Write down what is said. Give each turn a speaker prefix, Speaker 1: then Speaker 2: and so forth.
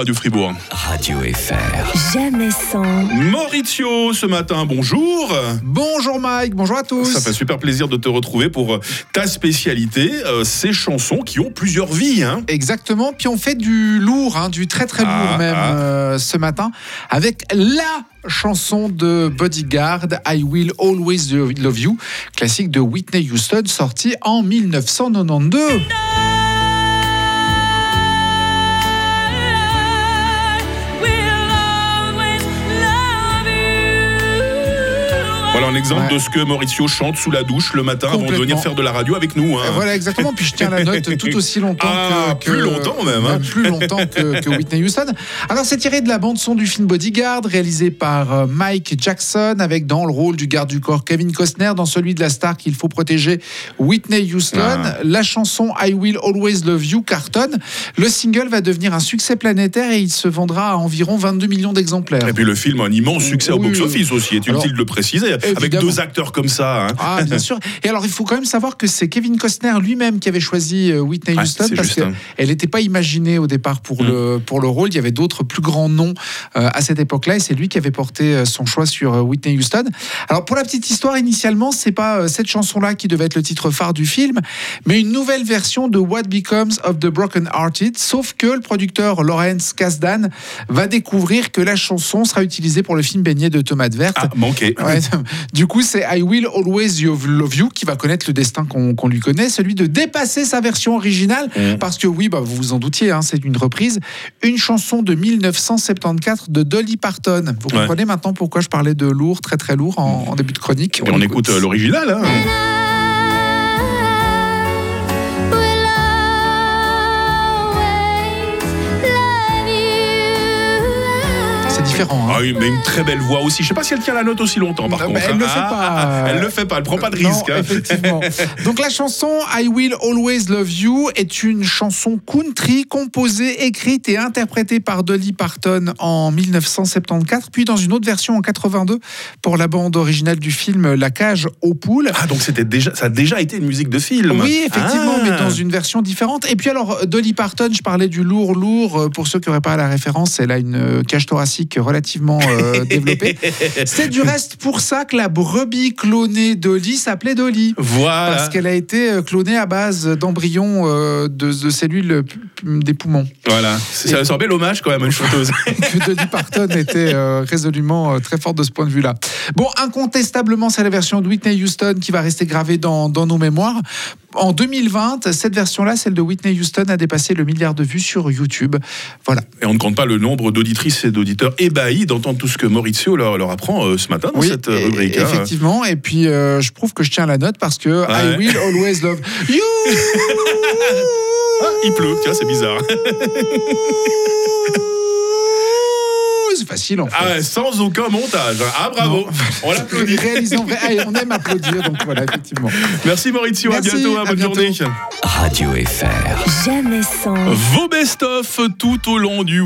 Speaker 1: Radio Fribourg.
Speaker 2: Radio FR.
Speaker 3: Jamais sans.
Speaker 1: Maurizio, ce matin, bonjour.
Speaker 4: Bonjour Mike, bonjour à tous.
Speaker 1: Ça fait super plaisir de te retrouver pour euh, ta spécialité, euh, ces chansons qui ont plusieurs vies. Hein.
Speaker 4: Exactement, puis on fait du lourd, hein, du très très lourd
Speaker 1: Ah,
Speaker 4: même
Speaker 1: ah.
Speaker 4: euh, ce matin, avec la chanson de Bodyguard, I Will Always Love You, classique de Whitney Houston, sorti en 1992.
Speaker 1: Voilà un exemple
Speaker 4: Ouais.
Speaker 1: de ce que Mauricio chante sous la douche le matin avant de venir faire de la radio avec nous. hein.
Speaker 4: Voilà exactement, puis je tiens la note tout aussi longtemps
Speaker 1: Ah,
Speaker 4: que, que-
Speaker 1: plus longtemps même, hein.
Speaker 4: plus longtemps que, que Whitney Houston. Alors c'est tiré de la bande son du film Bodyguard, réalisé par euh, Mike Jackson, avec dans le rôle du garde du corps Kevin Costner, dans celui de la star qu'il faut protéger Whitney Houston.
Speaker 1: Ah.
Speaker 4: La chanson I Will Always Love You cartonne. Le single va devenir un succès planétaire et il se vendra à environ 22 millions d'exemplaires.
Speaker 1: Et puis le film a un immense succès au box-office aussi, est
Speaker 4: Alors,
Speaker 1: utile de le préciser, avec deux acteurs comme ça. hein.
Speaker 4: Ah, bien sûr. Et alors, il faut quand même savoir que c'est Kevin Costner lui-même qui avait choisi euh, Whitney Houston parce
Speaker 1: hein.
Speaker 4: qu'elle n'était pas imaginée au départ pour,
Speaker 1: Mm.
Speaker 4: le, pour le rôle. Il y avait d'autres plus grands noms euh, à cette époque-là et c'est lui qui avait porté euh, son choix sur Whitney Houston. Alors, pour la petite histoire, initialement, c'est pas cette chanson-là qui devait être le titre phare du film, mais une nouvelle version de What Becomes of the Broken Hearted. Sauf que le producteur Lawrence Kasdan va découvrir que la chanson sera utilisée pour le film Baigné de tomates vertes.
Speaker 1: Ah, manqué.
Speaker 4: Ouais, du coup, c'est I Will Always Love You qui va connaître le destin qu'on lui connaît, celui de dépasser sa version originale.
Speaker 1: Mm.
Speaker 4: Parce que oui, bah, vous vous en doutiez, hein, c'est une reprise. Une chanson de 1974 de Dolly Parton. Vous
Speaker 1: Ouais.
Speaker 4: comprenez maintenant pourquoi je parlais de lourd, très très lourd en, en début de chronique.
Speaker 1: Et on écoute euh, l'original. hein.
Speaker 4: Différent. hein.
Speaker 1: Ah oui, mais une très belle voix aussi. Je sais pas si elle tient la note aussi longtemps, par
Speaker 4: Non,
Speaker 1: contre.
Speaker 4: mais elle le fait
Speaker 1: Ah,
Speaker 4: pas.
Speaker 1: Elle le fait pas, elle prend pas de
Speaker 4: Non,
Speaker 1: risque. hein.
Speaker 4: effectivement. Donc la chanson I Will Always Love You est une chanson country composée, écrite et interprétée par Dolly Parton en 1974, puis dans une autre version en 82 pour la bande originale du film La cage aux poules.
Speaker 1: Ah, donc c'était déjà, ça a déjà été une musique de film.
Speaker 4: Oui, effectivement,
Speaker 1: Ah.
Speaker 4: mais dans une version différente. Et puis alors, Dolly Parton, je parlais du lourd, lourd. Pour ceux qui n'auraient pas la référence, elle a une euh, cage thoracique relativement euh, développée. C'est du reste pour ça que la brebis clonée Dolly s'appelait Dolly.
Speaker 1: Voilà.
Speaker 4: Parce qu'elle a été euh, clonée à base d'embryons euh, de, de cellules des poumons.
Speaker 1: Voilà. C'est un bel hommage quand même à une chanteuse.
Speaker 4: que Dolly Parton était euh, résolument très forte de ce point de vue-là. Bon, incontestablement, c'est la version de Whitney Houston qui va rester gravée dans, dans nos mémoires. En 2020, cette version-là, celle de Whitney Houston, a dépassé le milliard de vues sur YouTube. Voilà.
Speaker 1: Et on ne compte pas le nombre d'auditrices et d'auditeurs ébahis d'entendre tout ce que Maurizio leur, leur apprend euh, ce matin dans cette euh,
Speaker 4: et-
Speaker 1: rubrique. hein.
Speaker 4: effectivement. Et puis, euh, je prouve que je tiens la note parce que I will always love you.
Speaker 1: Ah, il pleut, tiens, c'est bizarre.
Speaker 4: Facile en fait.
Speaker 1: Ah, ouais, sans aucun montage. Ah, bravo.
Speaker 4: Non.
Speaker 1: On l'applaudit.
Speaker 4: On aime applaudir, donc voilà, effectivement.
Speaker 1: Merci Maurizio,
Speaker 4: Merci,
Speaker 1: à bientôt, hein,
Speaker 4: à
Speaker 1: bonne
Speaker 4: bientôt.
Speaker 1: journée.
Speaker 2: Radio FR.
Speaker 3: Jamais sans.
Speaker 1: Vos best-of tout au long du